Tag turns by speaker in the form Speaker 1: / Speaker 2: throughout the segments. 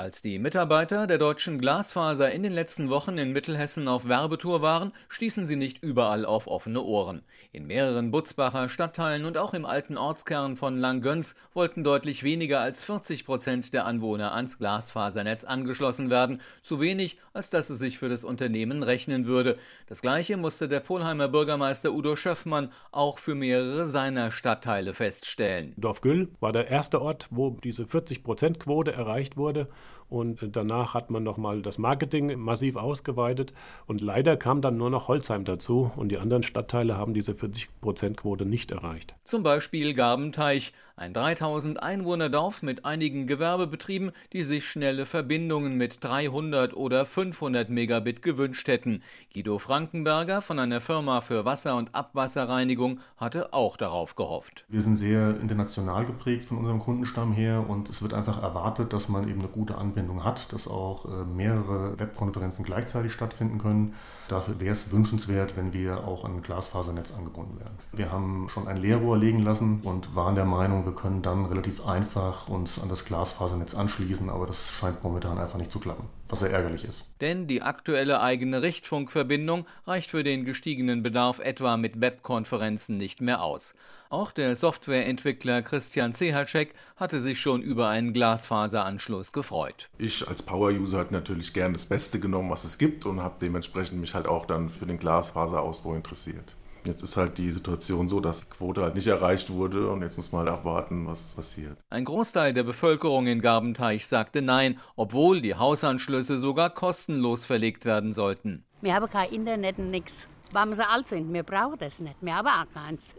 Speaker 1: Als die Mitarbeiter der deutschen Glasfaser in den letzten Wochen in Mittelhessen auf Werbetour waren, stießen sie nicht überall auf offene Ohren. In mehreren Butzbacher Stadtteilen und auch im alten Ortskern von Langgöns wollten deutlich weniger als 40 Prozent der Anwohner ans Glasfasernetz angeschlossen werden. Zu wenig, als dass es sich für das Unternehmen rechnen würde. Das Gleiche musste der Polheimer Bürgermeister Udo Schöffmann auch für mehrere seiner Stadtteile feststellen.
Speaker 2: Dorfgüll war der erste Ort, wo diese 40 Prozent Quote erreicht wurde. Und danach hat man nochmal das Marketing massiv ausgeweitet. Und leider kam dann nur noch Holzheim dazu. Und die anderen Stadtteile haben diese 40-Prozent-Quote nicht erreicht.
Speaker 1: Zum Beispiel Gabenteich, ein 3000 Einwohner-Dorf mit einigen Gewerbebetrieben, die sich schnelle Verbindungen mit 300 oder 500 Megabit gewünscht hätten. Guido Frankenberger von einer Firma für Wasser- und Abwasserreinigung hatte auch darauf gehofft.
Speaker 3: Wir sind sehr international geprägt von unserem Kundenstamm her und es wird einfach erwartet, dass man eben eine gute Anbindung hat, dass auch äh, mehrere Webkonferenzen gleichzeitig stattfinden können. Dafür wäre es wünschenswert, wenn wir auch an ein Glasfasernetz angebunden werden. Wir haben schon ein Leerrohr legen lassen und waren der Meinung, wir können dann relativ einfach uns an das Glasfasernetz anschließen, aber das scheint momentan einfach nicht zu klappen, was sehr ärgerlich ist.
Speaker 1: Denn die aktuelle eigene Richtfunkverbindung reicht für den gestiegenen Bedarf etwa mit Webkonferenzen nicht mehr aus. Auch der Softwareentwickler Christian Zehacek hatte sich schon über einen Glasfaseranschluss gefreut.
Speaker 4: Ich als Power-User hätte natürlich gern das Beste genommen, was es gibt und habe dementsprechend mich halt auch dann für den Glasfaserausbau interessiert. Jetzt ist halt die Situation so, dass die Quote halt nicht erreicht wurde und jetzt muss man halt abwarten, was passiert.
Speaker 1: Ein Großteil der Bevölkerung in Garbenteich sagte Nein, obwohl die Hausanschlüsse sogar kostenlos verlegt werden sollten.
Speaker 5: Wir haben kein Internet und nichts. Weil wir so alt sind, wir brauchen das nicht. Wir haben auch keins.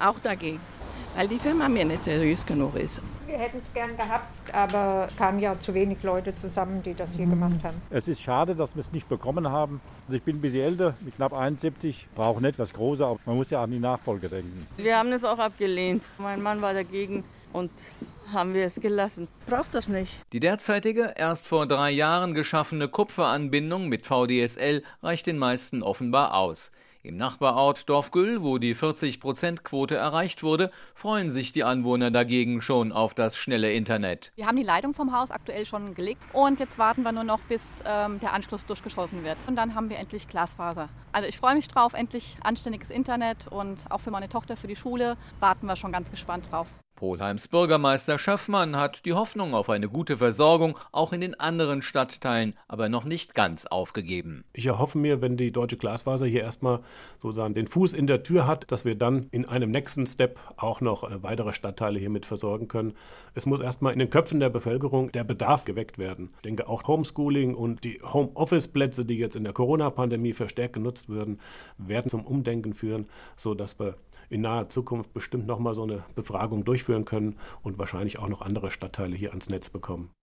Speaker 6: auch dagegen, weil die Firma mir nicht seriös genug ist.
Speaker 7: Wir hätten es gern gehabt, aber kamen ja zu wenig Leute zusammen, die das hier gemacht haben.
Speaker 8: Es ist schade, dass wir es nicht bekommen haben. Also ich bin ein bisschen älter, mit knapp 71, brauche nicht was Großes, aber man muss ja an die Nachfolge denken.
Speaker 9: Wir haben es auch abgelehnt. Mein Mann war dagegen und haben wir es gelassen.
Speaker 6: Braucht das nicht.
Speaker 1: Die derzeitige, erst vor drei Jahren geschaffene Kupferanbindung mit VDSL reicht den meisten offenbar aus. Im Nachbarort Dorfgüll, wo die 40-Prozent-Quote erreicht wurde, freuen sich die Anwohner dagegen schon auf das schnelle Internet.
Speaker 10: Wir haben die Leitung vom Haus aktuell schon gelegt und jetzt warten wir nur noch, bis ähm, der Anschluss durchgeschossen wird. Und dann haben wir endlich Glasfaser. Also ich freue mich drauf, endlich anständiges Internet und auch für meine Tochter für die Schule warten wir schon ganz gespannt drauf.
Speaker 1: Polheims Bürgermeister Schöffmann hat die Hoffnung auf eine gute Versorgung auch in den anderen Stadtteilen aber noch nicht ganz aufgegeben.
Speaker 2: Ich erhoffe mir, wenn die deutsche Glasfaser hier erstmal sozusagen den Fuß in der Tür hat, dass wir dann in einem nächsten Step auch noch äh, weitere Stadtteile hiermit versorgen können. Es muss erstmal in den Köpfen der Bevölkerung der Bedarf geweckt werden. Ich denke auch Homeschooling und die Homeoffice-Plätze, die jetzt in der Corona-Pandemie verstärkt genutzt würden, werden zum Umdenken führen, sodass wir in naher Zukunft bestimmt nochmal so eine Befragung durchführen durchführen können und wahrscheinlich auch noch andere Stadtteile hier ans Netz bekommen.